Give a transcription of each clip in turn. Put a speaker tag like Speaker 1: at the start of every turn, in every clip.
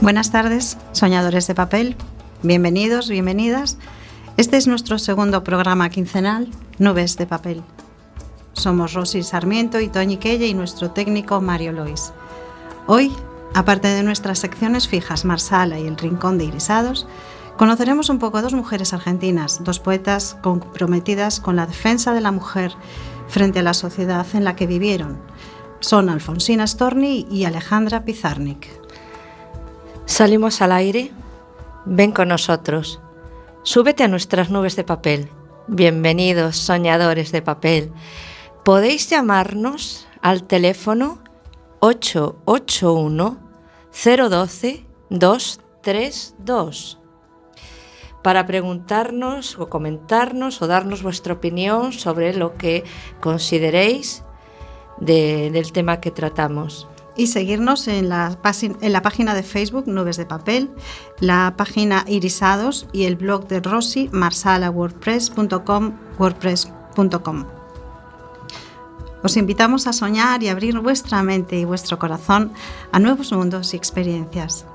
Speaker 1: Buenas tardes, soñadores de papel. Bienvenidos, bienvenidas. Este es nuestro segundo programa quincenal, Nubes de Papel. Somos Rosy Sarmiento y Toñi Quelle y nuestro técnico Mario Lois. Hoy, aparte de nuestras secciones fijas Marsala y el Rincón de Irisados, conoceremos un poco a dos mujeres argentinas, dos poetas comprometidas con la defensa de la mujer frente a la sociedad en la que vivieron. Son Alfonsina Storni y Alejandra Pizarnik.
Speaker 2: Salimos al aire. Ven con nosotros. Súbete a nuestras nubes de papel. Bienvenidos, soñadores de papel. Podéis llamarnos al teléfono 881 012 232 para preguntarnos o comentarnos o darnos vuestra opinión sobre lo que consideréis del tema que tratamos
Speaker 1: y seguirnos en la, página de Facebook Nubes de Papel, la página Irisados y el blog de Rosy, marsalawordpress.com, wordpress.com. Os invitamos a soñar y abrir vuestra mente y vuestro corazón a nuevos mundos y experiencias.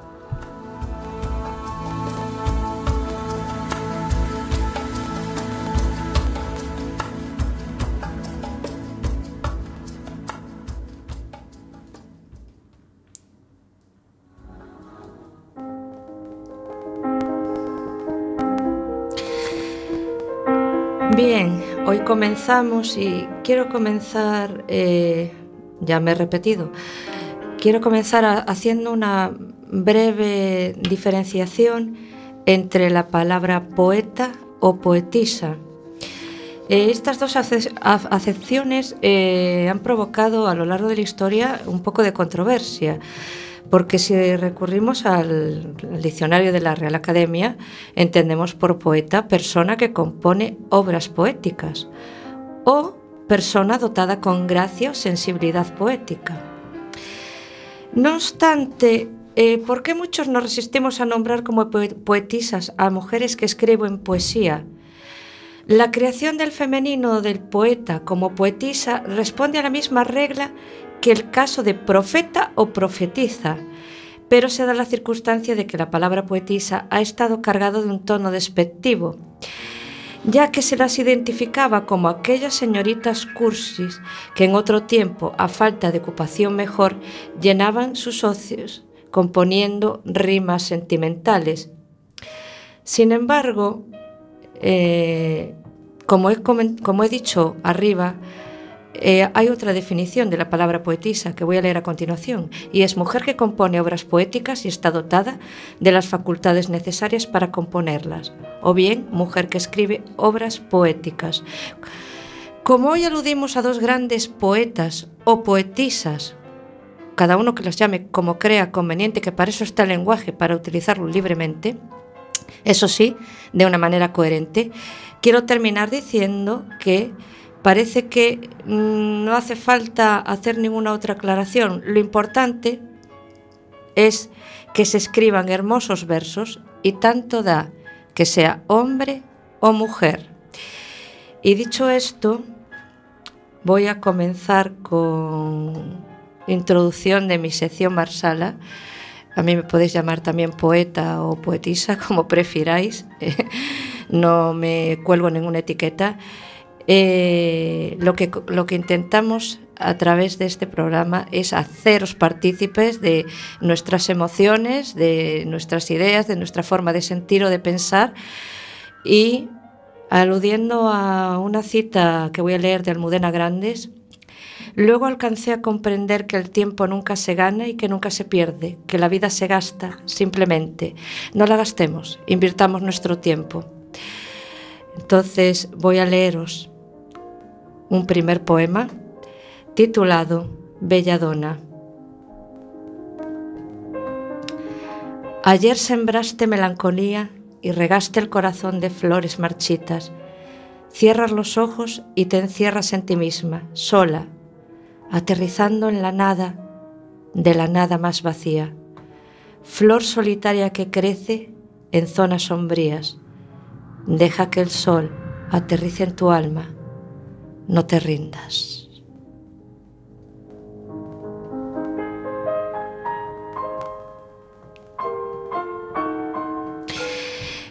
Speaker 2: Comenzamos y quiero comenzar, eh, ya me he repetido, quiero comenzar haciendo una breve diferenciación entre la palabra poeta o poetisa. Eh, estas dos acepciones eh, han provocado a lo largo de la historia un poco de controversia porque si recurrimos al, diccionario de la Real Academia, entendemos por poeta persona que compone obras poéticas o persona dotada con gracia o sensibilidad poética. No obstante, eh, ¿por qué muchos nos resistimos a nombrar como poetisas a mujeres que escriben poesía? La creación del femenino del poeta como poetisa responde a la misma regla que el caso de profeta o profetiza, pero se da la circunstancia de que la palabra poetisa ha estado cargado de un tono despectivo, ya que se las identificaba como aquellas señoritas cursis que en otro tiempo, a falta de ocupación mejor, llenaban sus ocios componiendo rimas sentimentales. Sin embargo, eh, como he dicho arriba, eh, hay otra definición de la palabra poetisa que voy a leer a continuación, y es mujer que compone obras poéticas y está dotada de las facultades necesarias para componerlas, o bien mujer que escribe obras poéticas. Como hoy aludimos a dos grandes poetas o poetisas, cada uno que las llame como crea conveniente, que para eso está el lenguaje, para utilizarlo libremente, eso sí, de una manera coherente, quiero terminar diciendo que parece que mm, no hace falta hacer ninguna otra aclaración. Lo importante es que se escriban hermosos versos y tanto da que sea hombre o mujer. Y dicho esto, voy a comenzar con introducción de mi sección Marsala. A mí me podéis llamar también poeta o poetisa, como prefiráis. no me cuelgo ninguna etiqueta. Eh, lo, que, lo que intentamos a través de este programa es haceros partícipes de nuestras emociones, de nuestras ideas, de nuestra forma de sentir o de pensar y aludiendo a una cita que voy a leer de Almudena Grandes, luego alcancé a comprender que el tiempo nunca se gana y que nunca se pierde, que la vida se gasta simplemente. No la gastemos, invirtamos nuestro tiempo. Entonces voy a leeros un primer poema titulado Belladona. Ayer sembraste melancolía y regaste el corazón de flores marchitas. Cierras los ojos y te encierras en ti misma, sola, aterrizando en la nada de la nada más vacía. Flor solitaria que crece en zonas sombrías. Deja que el sol aterrice en tu alma no te rindas.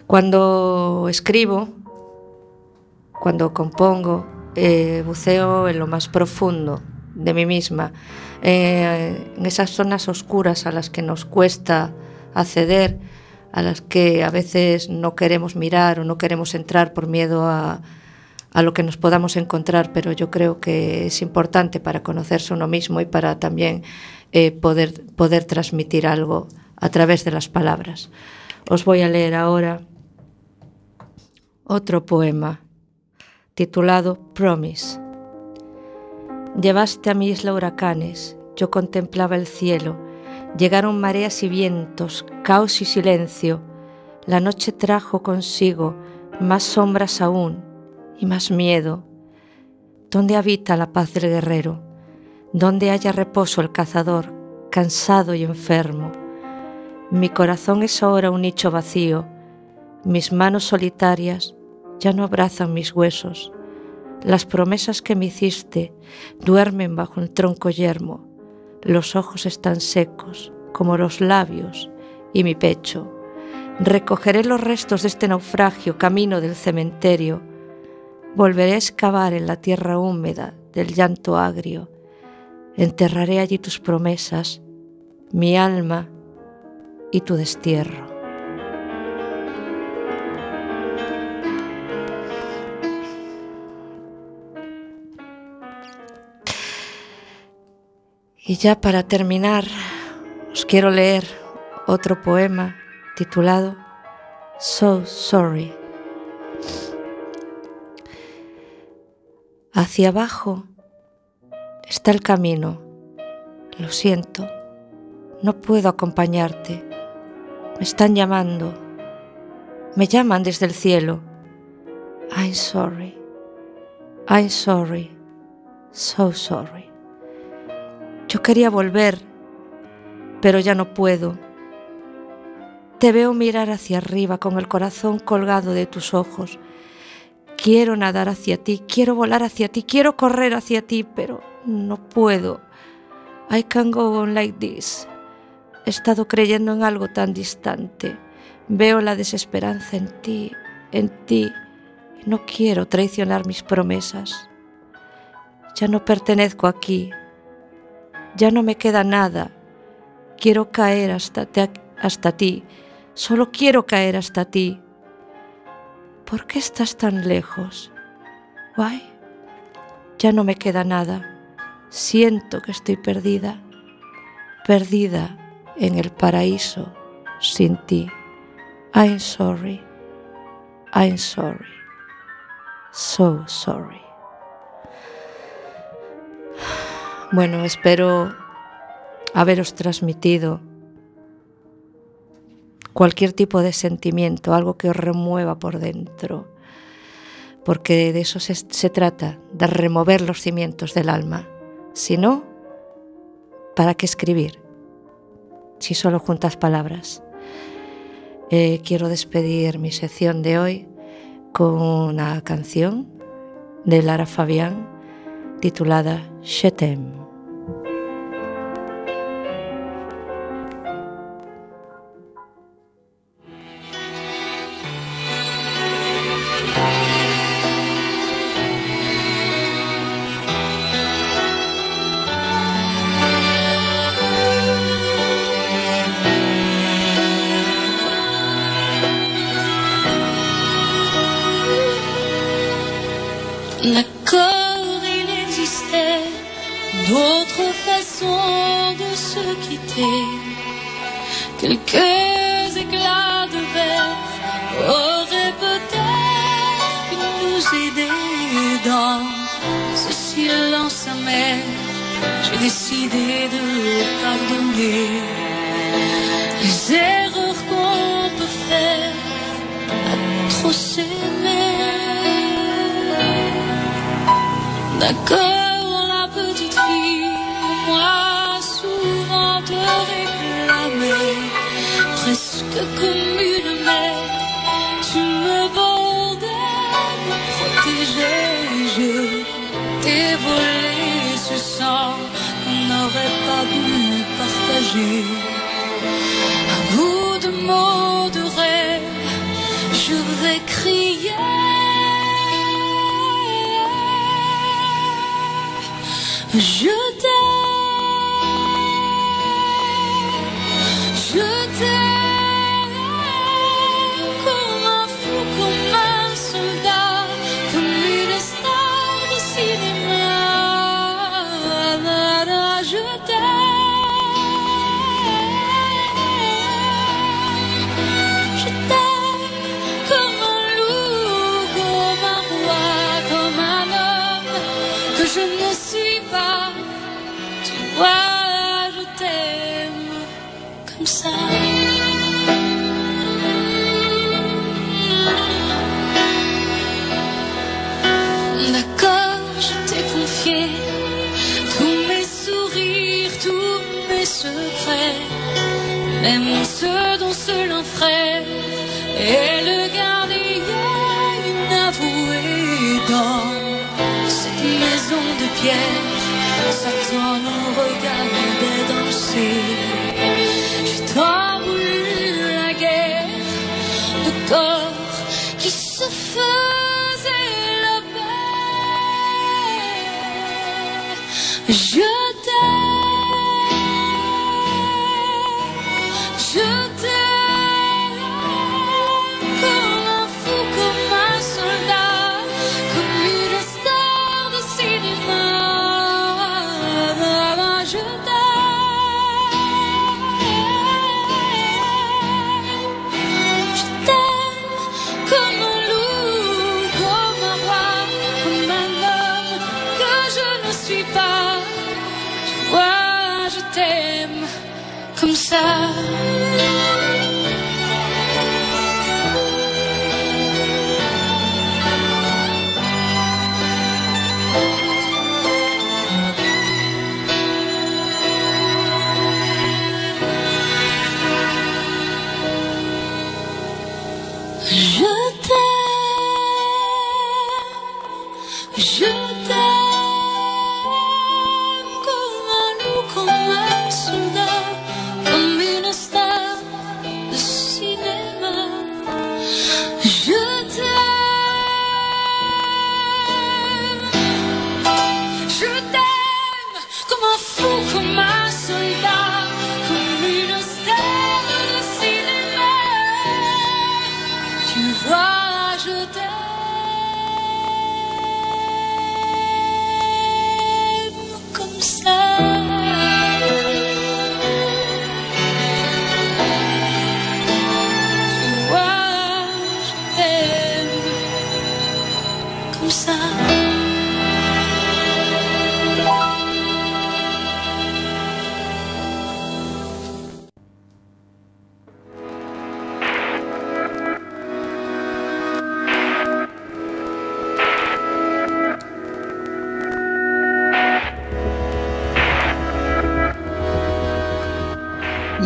Speaker 2: Cuando escribo, cuando compongo, eh, buceo en lo más profundo de mí misma, eh, en esas zonas oscuras a las que nos cuesta acceder, a las que a veces no queremos mirar o no queremos entrar por miedo a, a lo que nos podamos encontrar, pero yo creo que es importante para conocerse uno mismo y para también eh, poder, poder transmitir algo a través de las palabras. Os voy a leer ahora otro poema titulado Promise. Llevaste a mi isla huracanes, yo contemplaba el cielo, llegaron mareas y vientos, caos y silencio, la noche trajo consigo más sombras aún y más miedo. ¿Dónde habita la paz del guerrero? ¿Dónde haya reposo el cazador, cansado y enfermo? Mi corazón es ahora un nicho vacío, mis manos solitarias ya no abrazan mis huesos. Las promesas que me hiciste duermen bajo un tronco yermo. Los ojos están secos, como los labios y mi pecho. Recogeré los restos de este naufragio camino del cementerio. Volveré a excavar en la tierra húmeda del llanto agrio. Enterraré allí tus promesas, mi alma y tu destierro. Y ya para terminar, os quiero leer otro poema titulado So Sorry. Hacia abajo está el camino. Lo siento, no puedo acompañarte. Me están llamando. Me llaman desde el cielo. I'm sorry. I'm sorry. So sorry. Yo quería volver, pero ya no puedo. Te veo mirar hacia arriba con el corazón colgado de tus ojos. Quiero nadar hacia ti, quiero volar hacia ti, quiero correr hacia ti, pero no puedo. I can't go on like this. He estado creyendo en algo tan distante. Veo la desesperanza en ti, en ti, no quiero traicionar mis promesas. Ya no pertenezco aquí, ya no me queda nada. Quiero caer hasta, hasta ti, solo quiero caer hasta ti. ¿Por qué estás tan lejos? Why? Ya no me queda nada. Siento que estoy perdida, perdida en el paraíso sin ti. I'm sorry. I'm sorry. So sorry. Bueno, espero haberos transmitido cualquier tipo de sentimiento, algo que os remueva por dentro, porque de eso se, trata, de remover los cimientos del alma. Si no, ¿para qué escribir? Si solo juntas palabras. Eh, quiero despedir mi sección de hoy con una canción de Lara Fabián titulada Je
Speaker 3: décidé de pardonner les erreurs qu'on peut faire à trop s'aimer. D'accord. protéger. D'accord, je t'ai confié tous mes sourires, tous mes secrets, même ceux dont seul un frère est le gardien inavoué dans cette maison de pierre. Satan nous regardait danser. 더 물나게 두꺼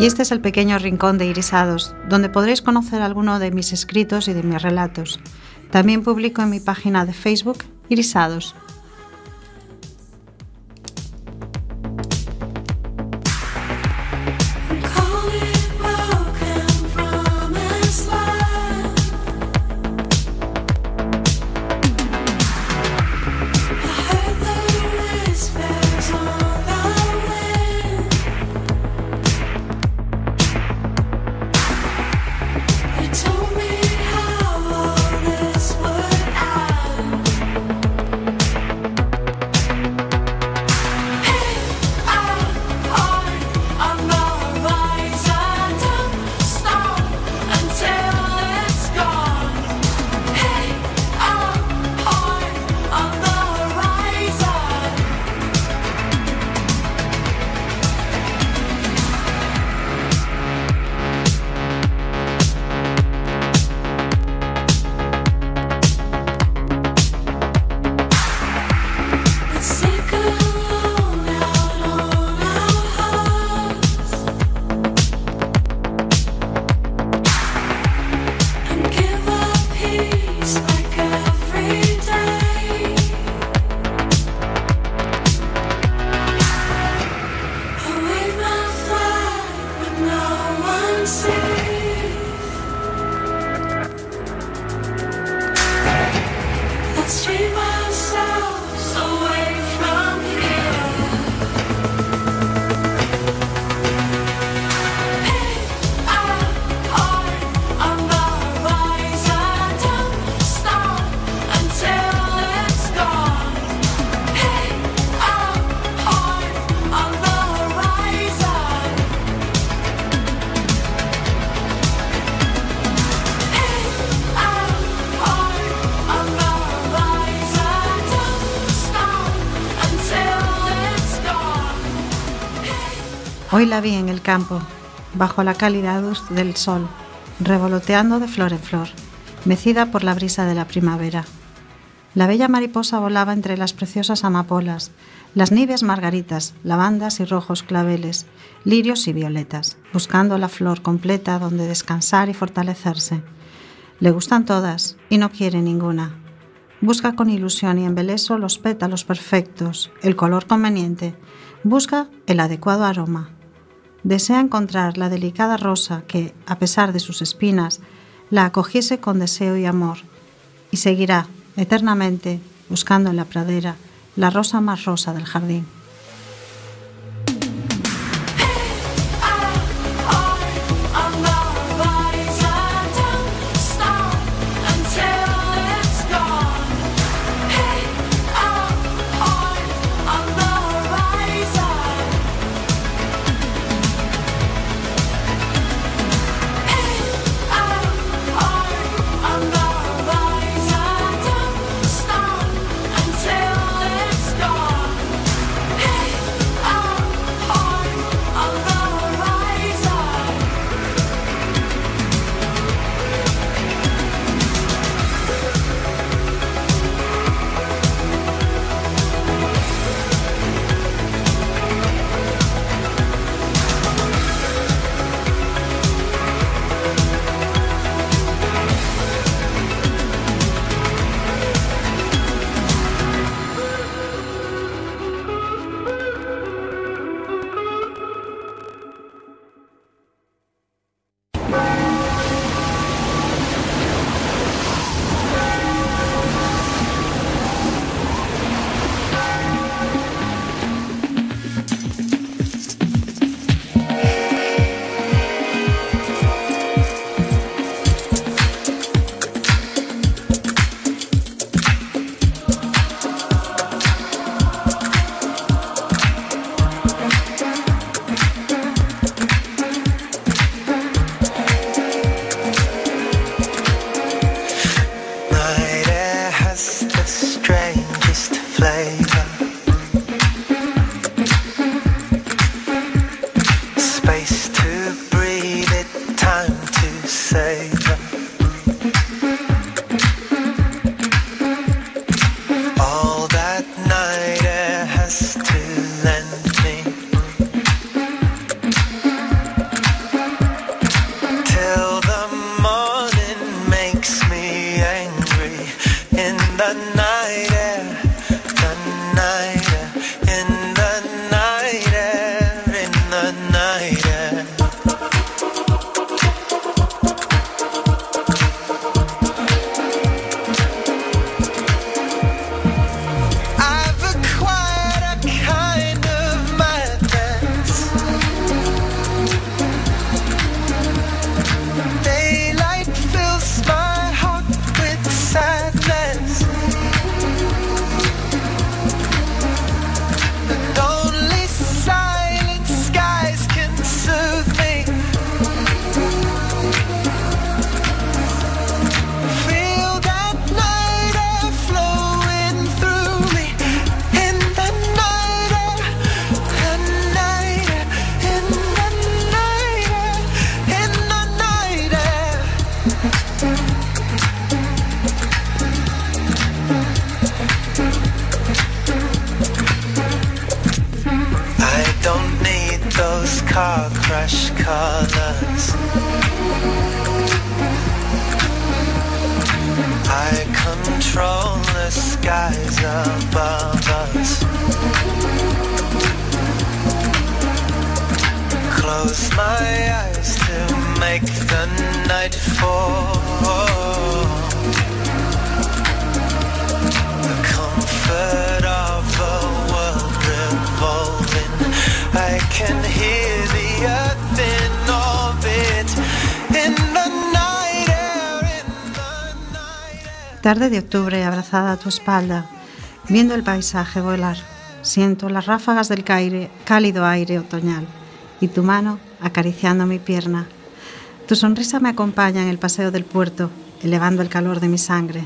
Speaker 1: Y este es el pequeño rincón de Irisados, donde podréis conocer alguno de mis escritos y de mis relatos. También publico en mi página de Facebook Irisados, Hoy la vi en el campo, bajo la cálida luz del sol, revoloteando de flor en flor, mecida por la brisa de la primavera. La bella mariposa volaba entre las preciosas amapolas, las nives margaritas, lavandas y rojos claveles, lirios y violetas, buscando la flor completa donde descansar y fortalecerse. Le gustan todas y no quiere ninguna. Busca con ilusión y embeleso los pétalos perfectos, el color conveniente. Busca el adecuado aroma. Desea encontrar la delicada rosa que, a pesar de sus espinas, la acogiese con deseo y amor. Y seguirá, eternamente, buscando en la pradera la rosa más rosa del jardín.
Speaker 4: My eyes to make the night fall. The comfort of a world revolving. I can hear the earth in orbit. In the night air, in the night air.
Speaker 1: Tarde de octubre abrazada a tu espalda, viendo el paisaje volar. Siento las ráfagas del caire, cálido aire otoñal y tu mano acariciando mi pierna. Tu sonrisa me acompaña en el paseo del puerto, elevando el calor de mi sangre.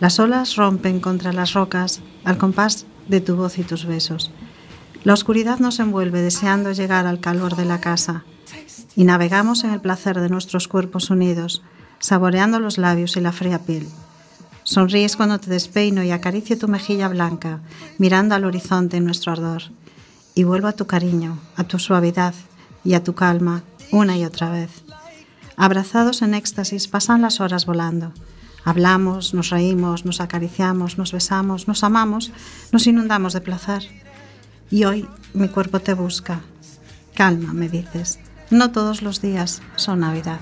Speaker 1: Las olas rompen contra las rocas al compás de tu voz y tus besos.
Speaker 5: La oscuridad nos envuelve deseando llegar al calor de la casa y navegamos en el placer de nuestros cuerpos unidos, saboreando los labios y la fría piel. Sonríes cuando te despeino y acaricio tu mejilla blanca, mirando al horizonte en nuestro ardor. Y vuelvo a tu cariño, a tu suavidad, y a tu calma, una y otra vez. Abrazados en éxtasis pasan las horas volando. Hablamos, nos reímos, nos acariciamos, nos besamos, nos amamos, nos inundamos de placer. Y hoy mi cuerpo te busca. Calma, me dices. No todos los días son Navidad.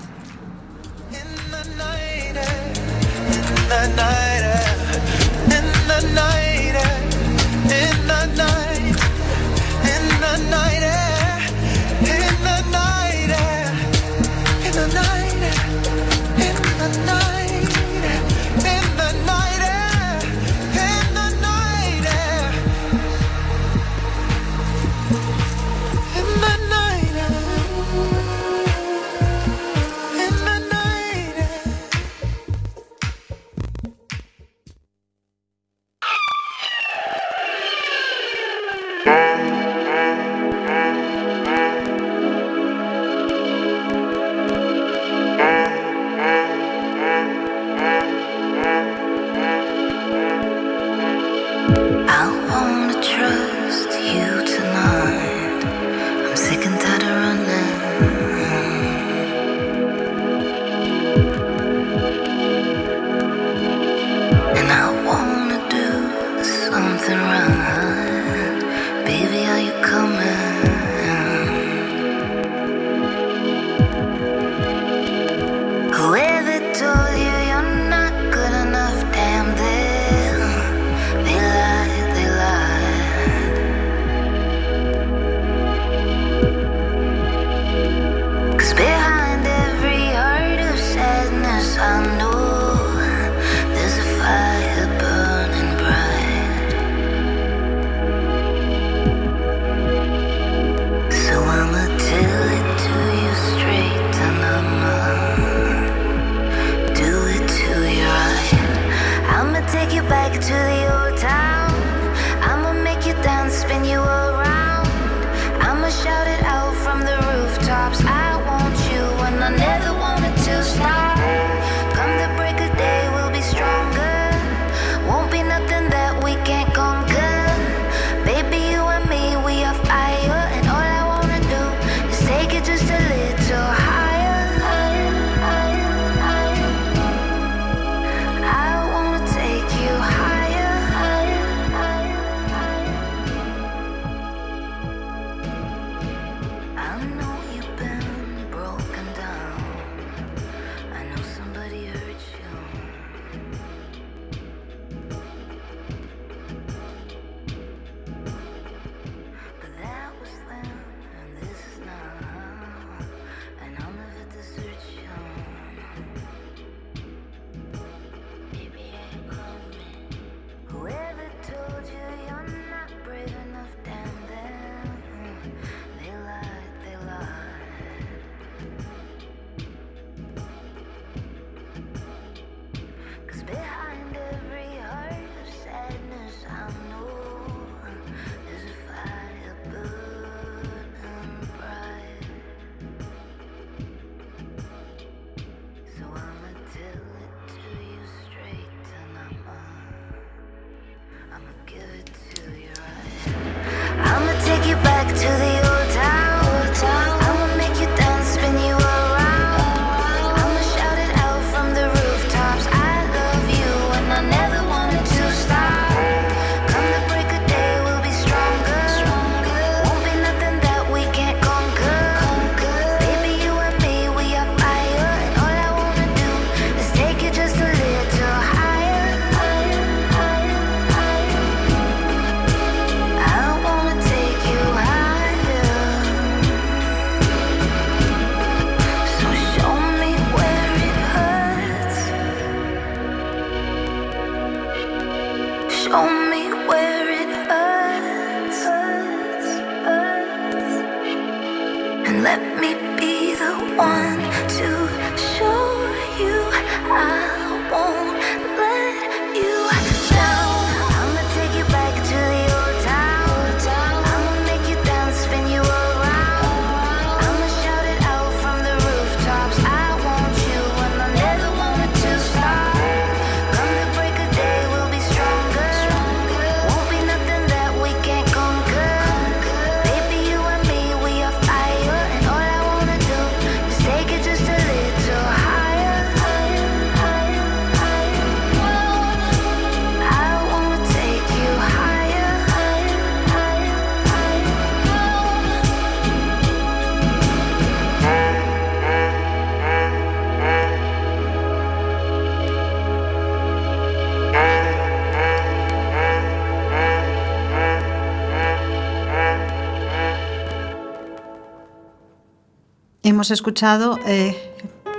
Speaker 1: Hemos escuchado eh,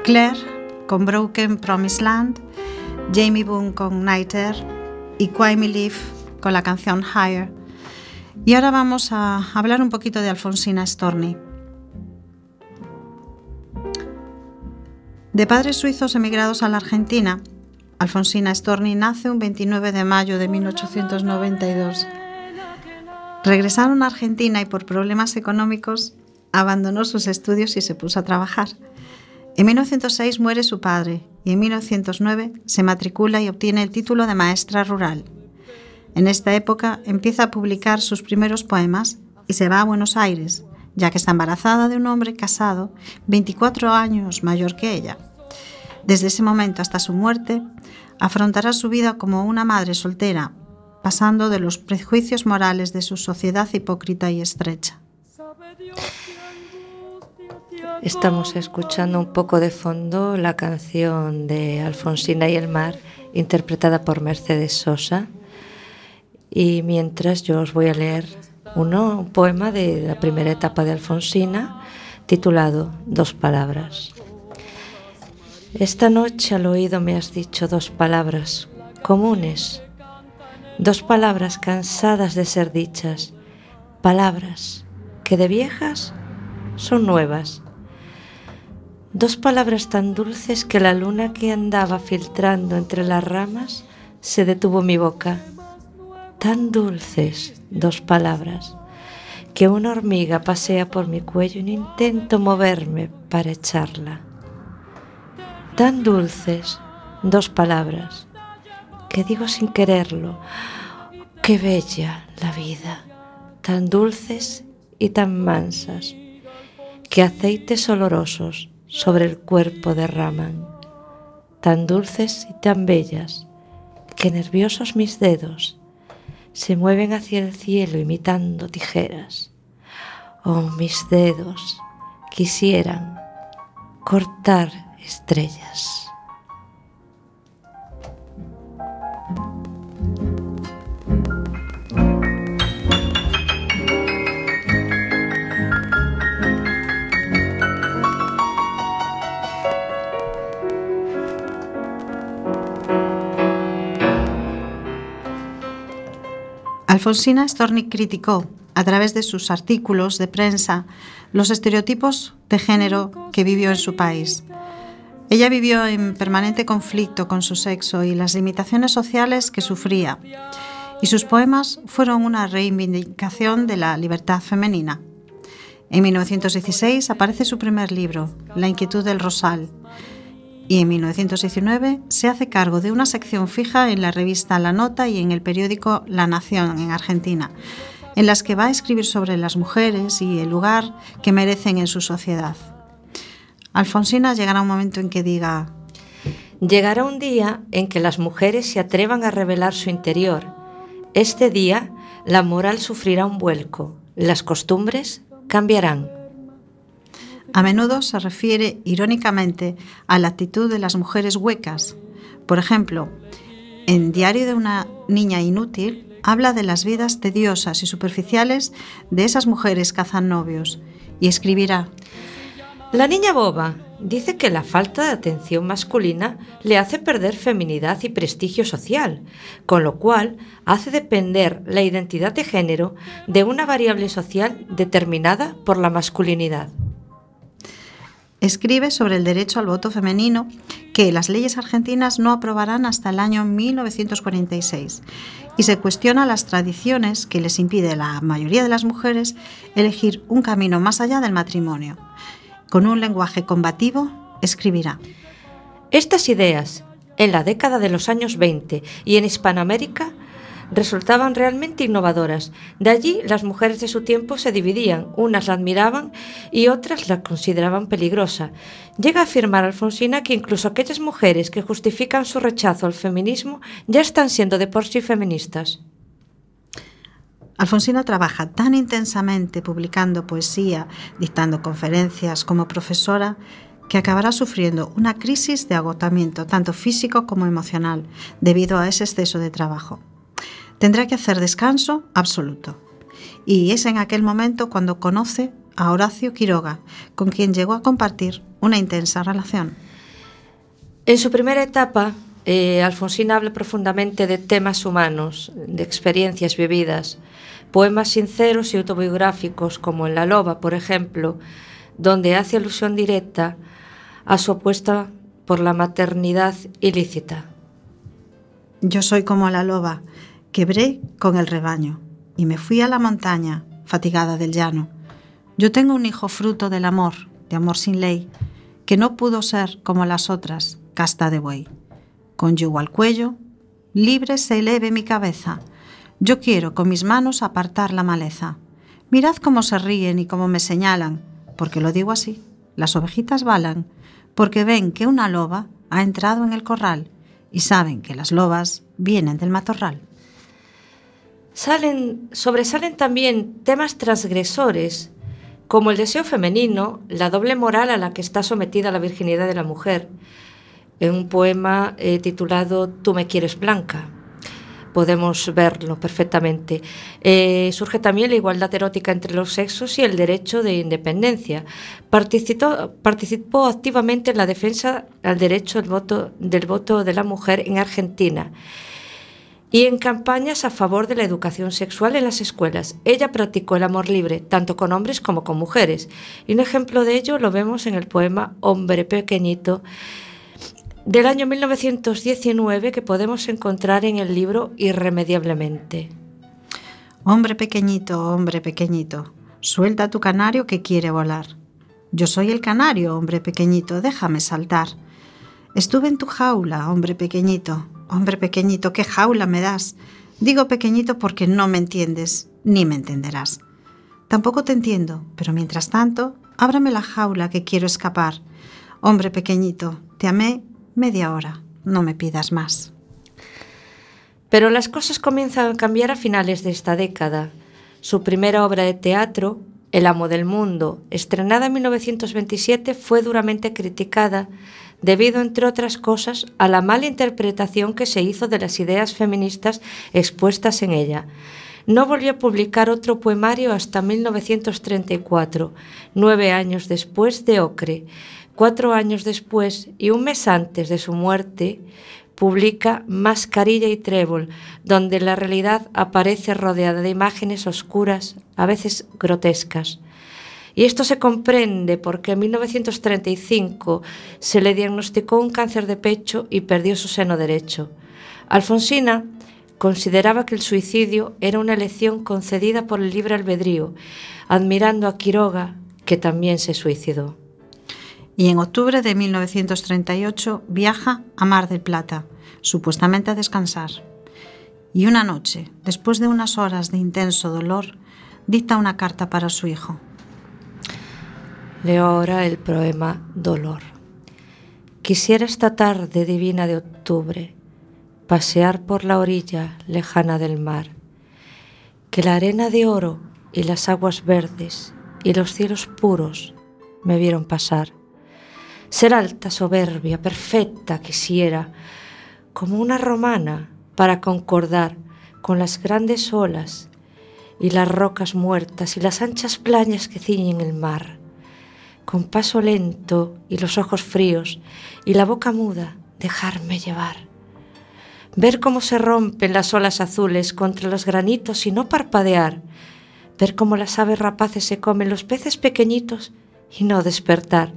Speaker 1: Claire con Broken Promised Land, Jamie Boone con Nighter y Kwame Leaf con la canción Higher. Y ahora vamos a hablar un poquito de Alfonsina Storni. De padres suizos emigrados a la Argentina, Alfonsina Storni nace un 29 de mayo de 1892. Regresaron a Argentina y por problemas económicos abandonó sus estudios y se puso a trabajar. En 1906 muere su padre y en 1909 se matricula y obtiene el título de maestra rural. En esta época empieza a publicar sus primeros poemas y se va a Buenos Aires, ya que está embarazada de un hombre casado 24 años mayor que ella. Desde ese momento hasta su muerte, afrontará su vida como una madre soltera, pasando de los prejuicios morales de su sociedad hipócrita y estrecha.
Speaker 2: Estamos escuchando un poco de fondo la canción de Alfonsina y el mar, interpretada por Mercedes Sosa. Y mientras yo os voy a leer uno, un poema de la primera etapa de Alfonsina, titulado Dos palabras. Esta noche al oído me has dicho dos palabras comunes, dos palabras cansadas de ser dichas, palabras que de viejas son nuevas, dos palabras tan dulces que la luna que andaba filtrando entre las ramas se detuvo en mi boca, tan dulces dos palabras que una hormiga pasea por mi cuello y intento moverme para echarla. Tan dulces, dos palabras, que digo sin quererlo, qué bella la vida, tan dulces y tan mansas, que aceites olorosos sobre el cuerpo derraman, tan dulces y tan bellas, que nerviosos mis dedos se mueven hacia el cielo imitando tijeras. Oh, mis dedos quisieran cortar estrellas.
Speaker 1: Alfonsina Storni criticó, a través de sus artículos de prensa, los estereotipos de género que vivió en su país. Ella vivió en permanente conflicto con su sexo y las limitaciones sociales que sufría, y sus poemas fueron una reivindicación de la libertad femenina. En 1916 aparece su primer libro, La inquietud del rosal, y en 1919 se hace cargo de una sección fija en la revista La Nota y en el periódico La Nación en Argentina, en las que va a escribir sobre las mujeres y el lugar que merecen en su sociedad. Alfonsina llegará un momento en que diga,
Speaker 2: Llegará un día en que las mujeres se atrevan a revelar su interior. Este día la moral sufrirá un vuelco, las costumbres cambiarán.
Speaker 1: A menudo se refiere irónicamente a la actitud de las mujeres huecas. Por ejemplo, en Diario de una niña inútil habla de las vidas tediosas y superficiales de esas mujeres cazan novios y escribirá,
Speaker 2: La niña boba dice que la falta de atención masculina le hace perder feminidad y prestigio social, con lo cual hace depender la identidad de género de una variable social determinada por la masculinidad.
Speaker 1: Escribe sobre el derecho al voto femenino que las leyes argentinas no aprobarán hasta el año 1946 y se cuestiona las tradiciones que les impide a la mayoría de las mujeres elegir un camino más allá del matrimonio. Con un lenguaje combativo, escribirá.
Speaker 2: Estas ideas, en la década de los años 20 y en Hispanoamérica, resultaban realmente innovadoras. De allí las mujeres de su tiempo se dividían, unas la admiraban y otras la consideraban peligrosa. Llega a afirmar Alfonsina que incluso aquellas mujeres que justifican su rechazo al feminismo ya están siendo de por sí feministas.
Speaker 1: Alfonsina trabaja tan intensamente publicando poesía, dictando conferencias como profesora, que acabará sufriendo una crisis de agotamiento tanto físico como emocional debido a ese exceso de trabajo. Tendrá que hacer descanso absoluto. Y es en aquel momento cuando conoce a Horacio Quiroga, con quien llegó a compartir una intensa relación.
Speaker 2: En su primera etapa, eh, Alfonsina habla profundamente de temas humanos, de experiencias vividas, poemas sinceros y autobiográficos, como en La Loba, por ejemplo, donde hace alusión directa a su apuesta por la maternidad ilícita.
Speaker 1: Yo soy como la loba, quebré con el rebaño y me fui a la montaña, fatigada del llano. Yo tengo un hijo fruto del amor, de amor sin ley, que no pudo ser como las otras, casta de buey. Con yugo al cuello, libre se eleve mi cabeza. Yo quiero con mis manos apartar la maleza. Mirad cómo se ríen y cómo me señalan, porque lo digo así. Las ovejitas balan, porque ven que una loba ha entrado en el corral y saben que las lobas vienen del matorral.
Speaker 2: Salen, sobresalen también temas transgresores, como el deseo femenino, la doble moral a la que está sometida la virginidad de la mujer, en un poema eh, titulado Tú me quieres blanca. Podemos verlo perfectamente. Eh, surge también la igualdad erótica entre los sexos y el derecho de independencia. Participó, activamente en la defensa al derecho del del voto de la mujer en Argentina y en campañas a favor de la educación sexual en las escuelas. Ella practicó el amor libre, tanto con hombres como con mujeres. Y un ejemplo de ello lo vemos en el poema Hombre Pequeñito del año 1919 que podemos encontrar en el libro Irremediablemente.
Speaker 1: Hombre pequeñito, hombre pequeñito, suelta tu canario que quiere volar. Yo soy el canario, hombre pequeñito, déjame saltar. Estuve en tu jaula, hombre pequeñito, hombre pequeñito, qué jaula me das. Digo pequeñito porque no me entiendes, ni me entenderás. Tampoco te entiendo, pero mientras tanto, ábrame la jaula que quiero escapar. Hombre pequeñito, te amé media hora, no me pidas más.
Speaker 2: Pero las cosas comienzan a cambiar a finales de esta década. Su primera obra de teatro, El amo del mundo, estrenada en 1927, fue duramente criticada debido, entre otras cosas, a la mala interpretación que se hizo de las ideas feministas expuestas en ella. No volvió a publicar otro poemario hasta 1934, nueve años después de Ocre. Cuatro años después y un mes antes de su muerte, publica Mascarilla y Trébol, donde la realidad aparece rodeada de imágenes oscuras, a veces grotescas. Y esto se comprende porque en 1935 se le diagnosticó un cáncer de pecho y perdió su seno derecho. Alfonsina consideraba que el suicidio era una elección concedida por el libre albedrío, admirando a Quiroga, que también se suicidó.
Speaker 1: Y en octubre de 1938 viaja a Mar del Plata, supuestamente a descansar. Y una noche, después de unas horas de intenso dolor, dicta una carta para su hijo.
Speaker 2: Leo ahora el poema Dolor. Quisiera esta tarde divina de octubre pasear por la orilla lejana del mar, que la arena de oro y las aguas verdes y los cielos puros me vieron pasar. Ser alta, soberbia, perfecta quisiera, como una romana para concordar con las grandes olas y las rocas muertas y las anchas playas que ciñen el mar con paso lento y los ojos fríos y la boca muda, dejarme llevar. Ver cómo se rompen las olas azules contra los granitos y no parpadear. Ver cómo las aves rapaces se comen los peces pequeñitos y no despertar.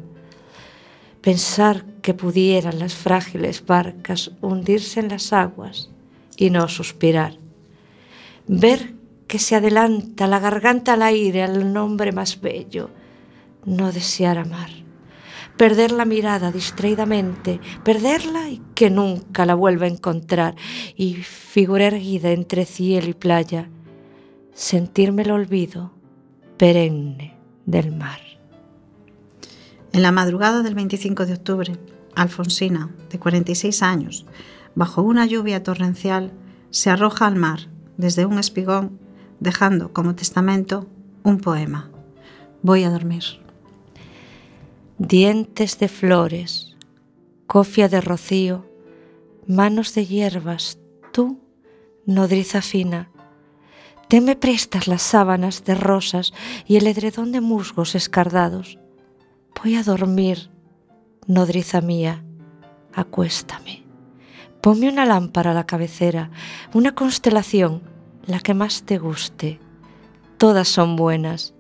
Speaker 2: Pensar que pudieran las frágiles barcas hundirse en las aguas y no suspirar. Ver que se adelanta la garganta al aire al nombre más bello no desear amar, perder la mirada distraídamente, perderla y que nunca la vuelva a encontrar, y figura erguida entre cielo y playa, sentirme el olvido perenne del mar.
Speaker 1: En la madrugada del 25 de octubre, Alfonsina, de 46 años, bajo una lluvia torrencial, se arroja al mar desde un espigón, dejando como testamento un poema. Voy a dormir.
Speaker 2: Dientes de flores, cofia de rocío, manos de hierbas, tú, nodriza fina, Te me prestas las sábanas de rosas y el edredón de musgos escardados. Voy a dormir, nodriza mía, acuéstame. Ponme una lámpara a la cabecera, una constelación, la que más te guste. Todas son buenas.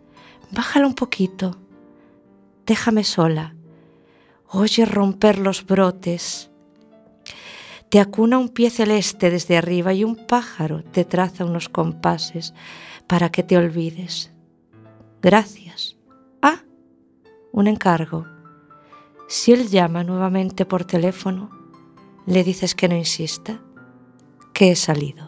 Speaker 2: Bájala un poquito. Déjame sola. Oye romper los brotes. Te acuna un pie celeste desde arriba y un pájaro te traza unos compases para que te olvides. Gracias. Ah, un encargo. Si él llama nuevamente por teléfono, le dices que no insista, que he salido.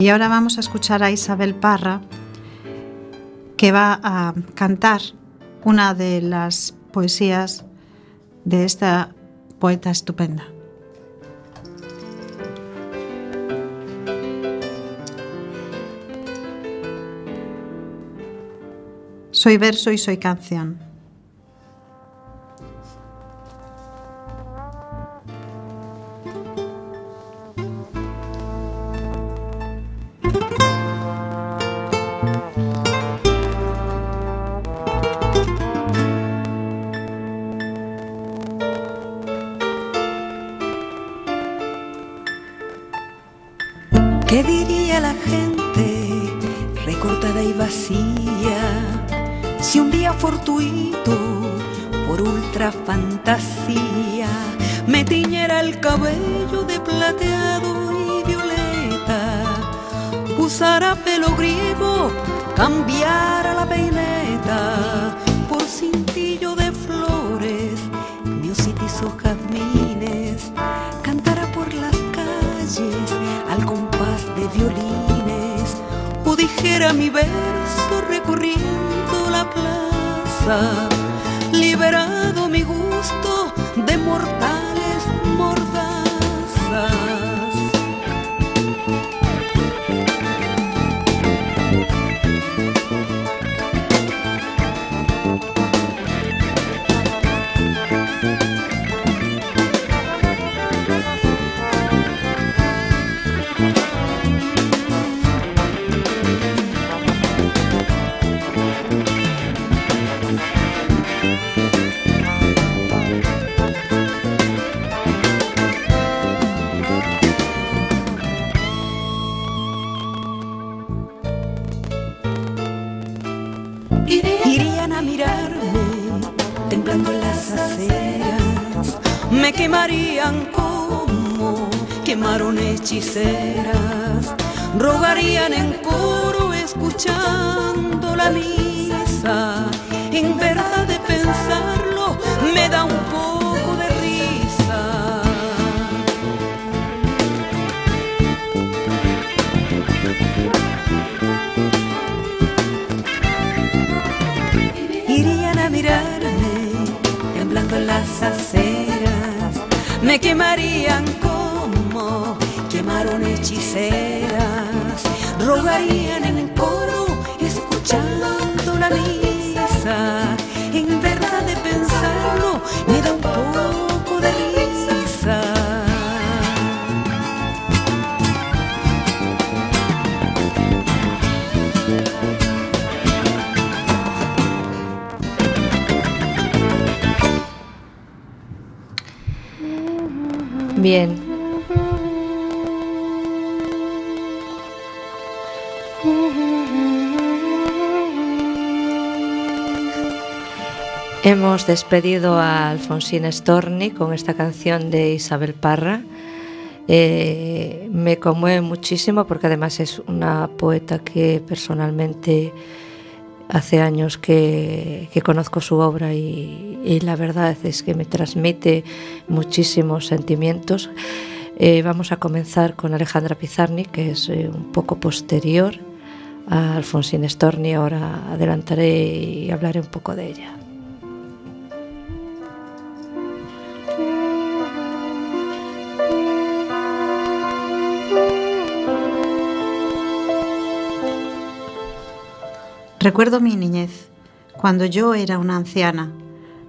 Speaker 1: Y ahora vamos a escuchar a Isabel Parra, que va a cantar una de las poesías de esta poeta estupenda. Soy verso y soy canción.
Speaker 6: Quemarían como quemaron hechiceras, rogarían en coro escuchando la misa, en verdad de pensarlo me da un poco de risa. irían a mirarme temblando las aceras, me quemarían como quemaron hechiceras, rogarían en
Speaker 2: Bien. Hemos despedido a Alfonsín Storni con esta canción de Isabel Parra. Eh, me conmueve muchísimo porque además es una poeta que personalmente hace años que, conozco su obra y, y la verdad es que me transmite muchísimos sentimientos. Eh, vamos a comenzar con Alejandra Pizarni, que es eh, un poco posterior a Alfonsín Storni. Ahora adelantaré y hablaré un poco de ella.
Speaker 1: Recuerdo mi niñez, cuando yo era una anciana.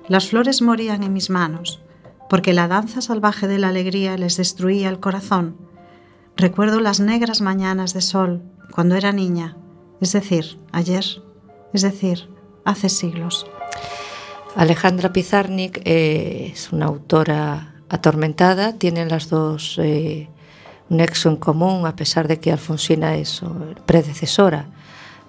Speaker 1: Las flores morían en mis manos, porque la danza salvaje de la alegría les destruía el corazón. Recuerdo las negras mañanas de sol, cuando era niña, es decir, ayer, es decir, hace siglos.
Speaker 2: Alejandra Pizarnik eh, es una autora atormentada, tienen las dos eh, un nexo en común, a pesar de que Alfonsina es oh, predecesora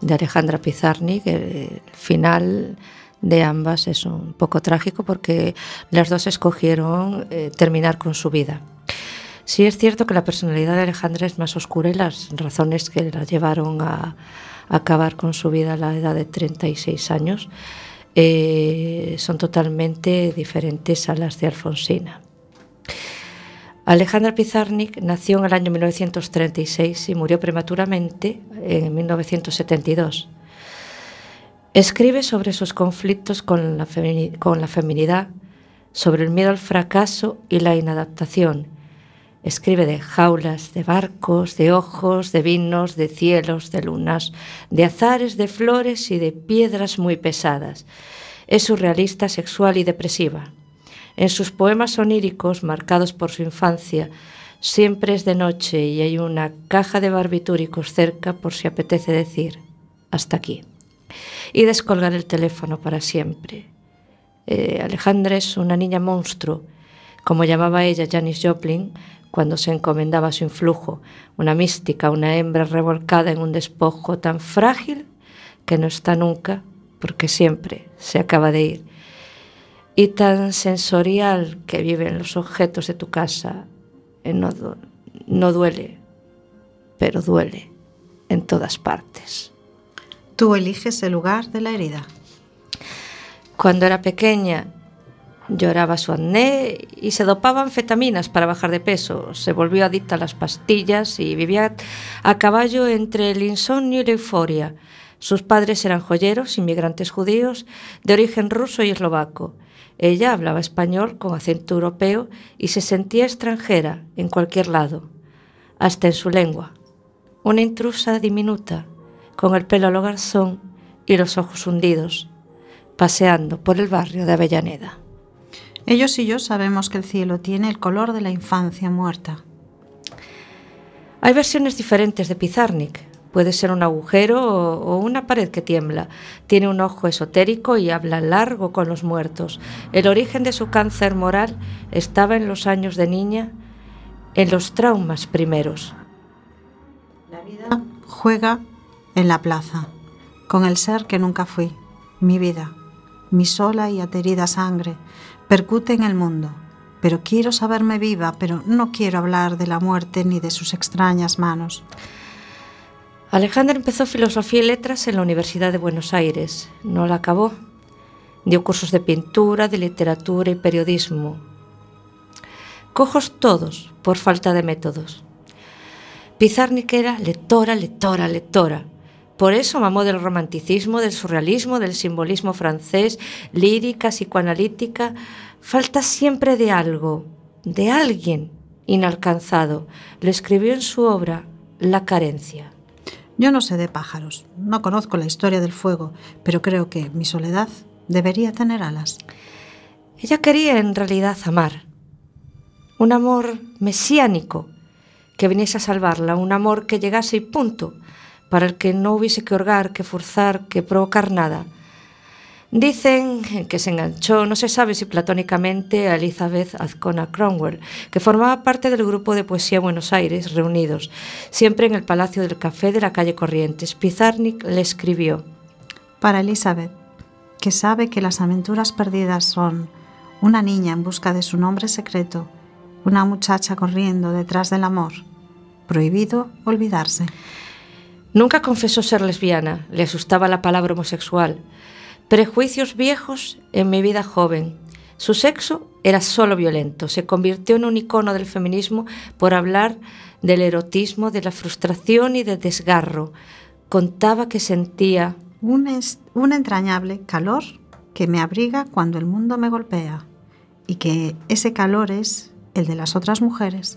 Speaker 2: de Alejandra Pizarnik, el final de ambas es un poco trágico porque las dos escogieron eh, terminar con su vida. Sí es cierto que la personalidad de Alejandra es más oscura y las razones que la llevaron a, acabar con su vida a la edad de 36 años eh, son totalmente diferentes a las de Alfonsina. Alejandra Pizarnik nació en el año 1936 y murió prematuramente en 1972. Escribe sobre sus conflictos con la, con feminidad, sobre el miedo al fracaso y la inadaptación. Escribe de jaulas, de barcos, de ojos, de vinos, de cielos, de lunas, de azares, de flores y de piedras muy pesadas. Es surrealista, sexual y depresiva. En sus poemas oníricos, marcados por su infancia, siempre es de noche y hay una caja de barbitúricos cerca por si apetece decir hasta aquí. Y descolgar el teléfono para siempre. Eh, Alejandra es una niña monstruo, como llamaba ella Janis Joplin cuando se encomendaba su influjo, una mística, una hembra revolcada en un despojo tan frágil que no está nunca, porque siempre se acaba de ir, y tan sensorial que vive en los objetos de tu casa, eh, no, no duele, pero duele en todas partes.
Speaker 1: Tú eliges el lugar de la herida.
Speaker 2: Cuando era pequeña lloraba su acné y se dopaba anfetaminas para bajar de peso. Se volvió adicta a las pastillas y vivía a caballo entre el insomnio y la euforia. Sus padres eran joyeros, inmigrantes judíos, de origen ruso y eslovaco. Ella hablaba español con acento europeo y se sentía extranjera en cualquier lado, hasta en su lengua. Una intrusa diminuta, con el pelo a lo garzón y los ojos hundidos, paseando por el barrio de Avellaneda.
Speaker 1: Ellos y yo sabemos que el cielo tiene el color de la infancia muerta.
Speaker 2: Hay versiones diferentes de Pizarnik. Puede ser un agujero o, una pared que tiembla. Tiene un ojo esotérico y habla largo con los muertos. El origen de su cáncer moral estaba en los años de niña, en los traumas primeros.
Speaker 1: La vida juega en la plaza, con el ser que nunca fui, mi vida, mi sola y aterida sangre, percute en el mundo. Pero quiero saberme viva, pero no quiero hablar de la muerte ni de sus extrañas manos.
Speaker 2: Alejandra empezó filosofía y letras en la Universidad de Buenos Aires. No la acabó. Dio cursos de pintura, de literatura y periodismo. Cojos todos por falta de métodos. Pizarnik era lectora, lectora, lectora. Por eso mamó del romanticismo, del surrealismo, del simbolismo francés, lírica, psicoanalítica. Falta siempre de algo, de alguien inalcanzado. Lo escribió en su obra La carencia.
Speaker 1: Yo no sé de pájaros, no conozco la historia del fuego, pero creo que mi soledad debería tener alas.
Speaker 2: Ella quería en realidad amar. Un amor mesiánico que viniese a salvarla, un amor que llegase y punto, para el que no hubiese que orgar, que forzar, que provocar nada. Dicen que se enganchó, no se sabe si platónicamente, a Elizabeth Azcona Cromwell, que formaba parte del grupo de poesía Buenos Aires, reunidos, siempre en el Palacio del Café de la calle Corrientes. Pizarnik le escribió.
Speaker 1: Para Elizabeth, que sabe que las aventuras perdidas son una niña en busca de su nombre secreto, una muchacha corriendo detrás del amor. Prohibido olvidarse.
Speaker 2: Nunca confesó ser lesbiana, le asustaba la palabra homosexual. Prejuicios viejos en mi vida joven. Su sexo era solo violento. Se convirtió en un icono del feminismo por hablar del erotismo, de la frustración y del desgarro. Contaba que sentía
Speaker 1: Un, un entrañable calor que me abriga cuando el mundo me golpea y que ese calor es el de las otras mujeres.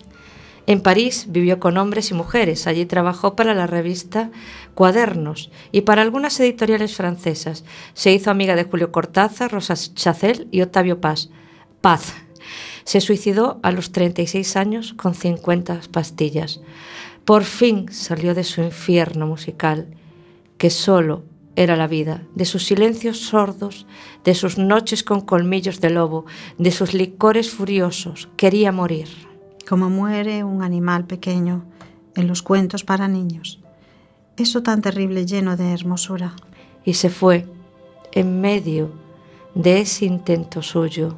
Speaker 2: En París vivió con hombres y mujeres. Allí trabajó para la revista Cuadernos y para algunas editoriales francesas. Se hizo amiga de Julio Cortázar, Rosa Chacel y Octavio Paz. Paz. Se suicidó a los 36 años con 50 pastillas. Por fin salió de su infierno musical, que solo era la vida, de sus silencios sordos, de sus noches con colmillos de lobo, de sus licores furiosos. Quería morir.
Speaker 1: Como muere un animal pequeño en los cuentos para niños. Eso tan terrible lleno de hermosura.
Speaker 2: y se fue en medio de ese intento suyo.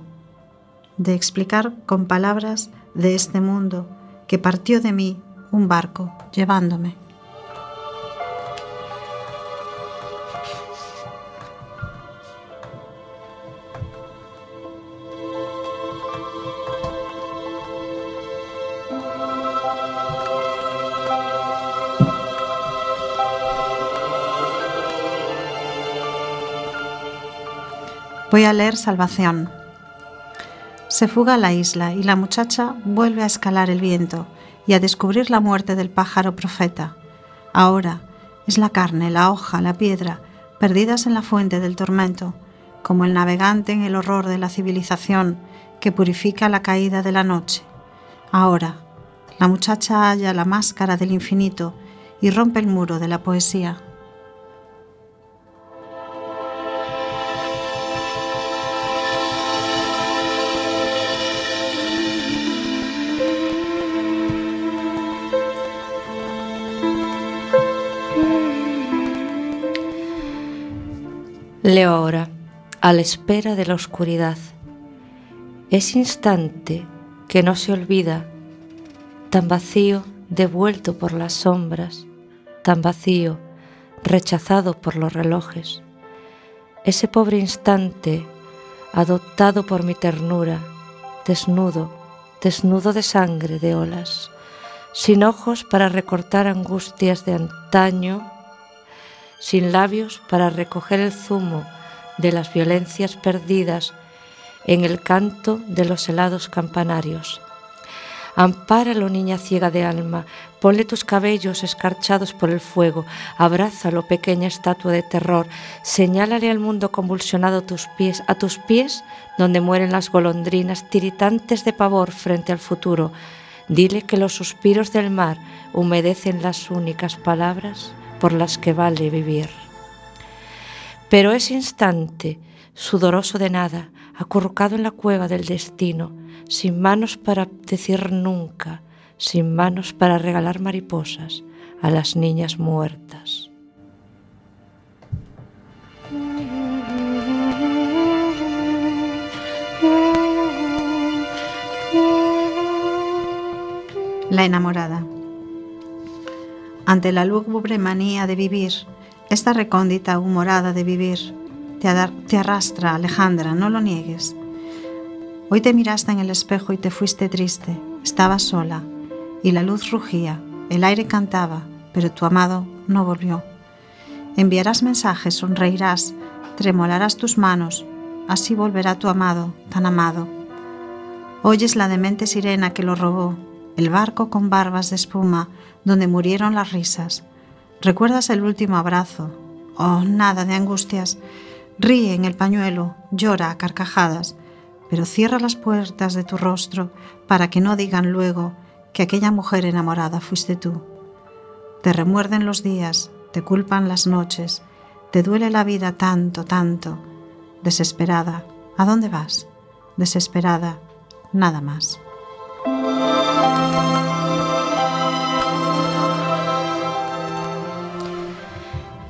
Speaker 1: de explicar con palabras de este mundo que partió de mí un barco llevándome. Voy a leer Salvación. Se fuga a la isla y la muchacha vuelve a escalar el viento y a descubrir la muerte del pájaro profeta. Ahora es la carne, la hoja, la piedra, perdidas en la fuente del tormento, como el navegante en el horror de la civilización que purifica la caída de la noche. Ahora, la muchacha halla la máscara del infinito y rompe el muro de la poesía.
Speaker 2: Leo ahora, a la espera de la oscuridad. Ese instante que no se olvida, tan vacío, devuelto por las sombras, tan vacío, rechazado por los relojes. Ese pobre instante, adoptado por mi ternura, desnudo, desnudo de sangre, de olas, sin ojos para recortar angustias de antaño, sin labios para recoger el zumo de las violencias perdidas en el canto de los helados campanarios. Ampáralo, niña ciega de alma, ponle tus cabellos escarchados por el fuego, abrázalo, pequeña estatua de terror, señálale al mundo convulsionado tus pies, a tus pies donde mueren las golondrinas tiritantes de pavor frente al futuro. Dile que los suspiros del mar humedecen las únicas palabras por las que vale vivir. Pero ese instante, sudoroso de nada, acurrucado en la cueva del destino, sin manos para decir nunca, sin manos para regalar mariposas a las niñas muertas.
Speaker 1: La enamorada. Ante la lúgubre manía de vivir, esta recóndita humorada de vivir, te, te arrastra, Alejandra, no lo niegues. Hoy te miraste en el espejo y te fuiste triste, estabas sola, y la luz rugía, el aire cantaba, pero tu amado no volvió. Enviarás mensajes, sonreirás, tremolarás tus manos, así volverá tu amado, tan amado. Oyes la demente sirena que lo robó, el barco con barbas de espuma donde murieron las risas. Recuerdas el último abrazo. Oh, nada de angustias. Ríe en el pañuelo, llora a carcajadas, pero cierra las puertas de tu rostro para que no digan luego que aquella mujer enamorada fuiste tú. Te remuerden los días, te culpan las noches, te duele la vida tanto, tanto. Desesperada, ¿a dónde vas? Desesperada, nada más.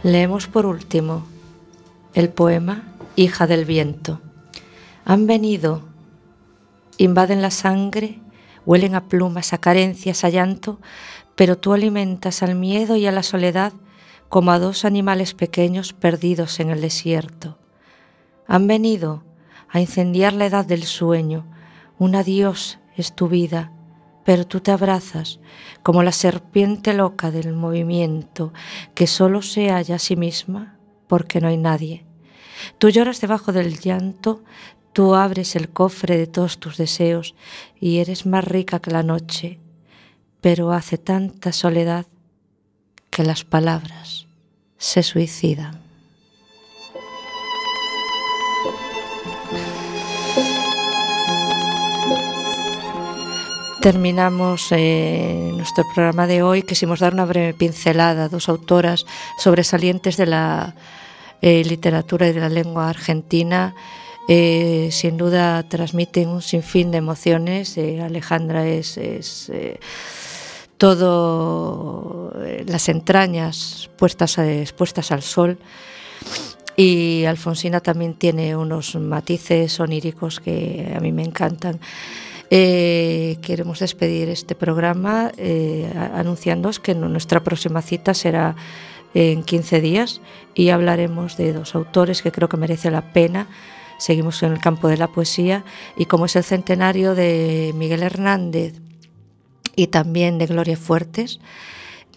Speaker 2: Leemos por último el poema Hija del viento. Han venido, invaden la sangre, huelen a plumas, a carencias, a llanto, pero tú alimentas al miedo y a la soledad como a dos animales pequeños perdidos en el desierto. Han venido a incendiar la edad del sueño, un adiós es tu vida, pero tú te abrazas como la serpiente loca del movimiento que solo se halla a sí misma porque no hay nadie. Tú lloras debajo del llanto, tú abres el cofre de todos tus deseos y eres más rica que la noche, pero hace tanta soledad que las palabras se suicidan. Terminamos eh, nuestro programa de hoy. Quisimos dar una breve pincelada a dos autoras sobresalientes de la eh, literatura y de la lengua argentina. Eh, sin duda transmiten un sinfín de emociones. Alejandra es, es todo las entrañas puestas, expuestas al sol. Y Alfonsina también tiene unos matices oníricos que a mí me encantan. Eh, queremos despedir este programa eh, anunciándoos que nuestra próxima cita será en 15 días y hablaremos de dos autores que creo que merece la pena. Seguimos en el campo de la poesía y como es el centenario de Miguel Hernández y también de Gloria Fuertes,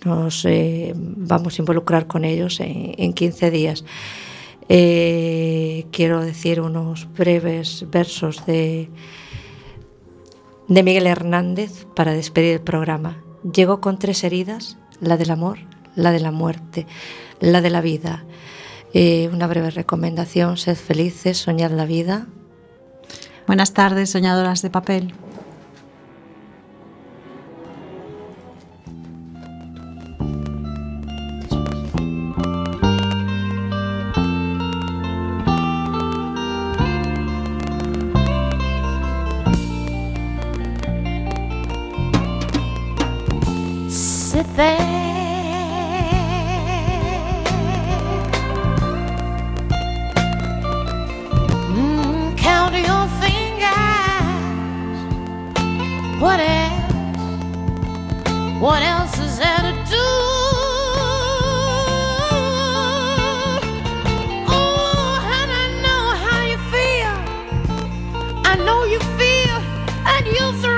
Speaker 2: nos eh, vamos a involucrar con ellos en, en 15 días. Eh, quiero decir unos breves versos de, de Miguel Hernández para despedir el programa. Llegó con tres heridas, la del amor, la de la muerte, la de la vida. Eh, una breve recomendación, sed felices, soñad la vida.
Speaker 1: Buenas tardes, soñadoras de papel.
Speaker 3: To there? Count your fingers. What else? What else is there to do? Oh, you through.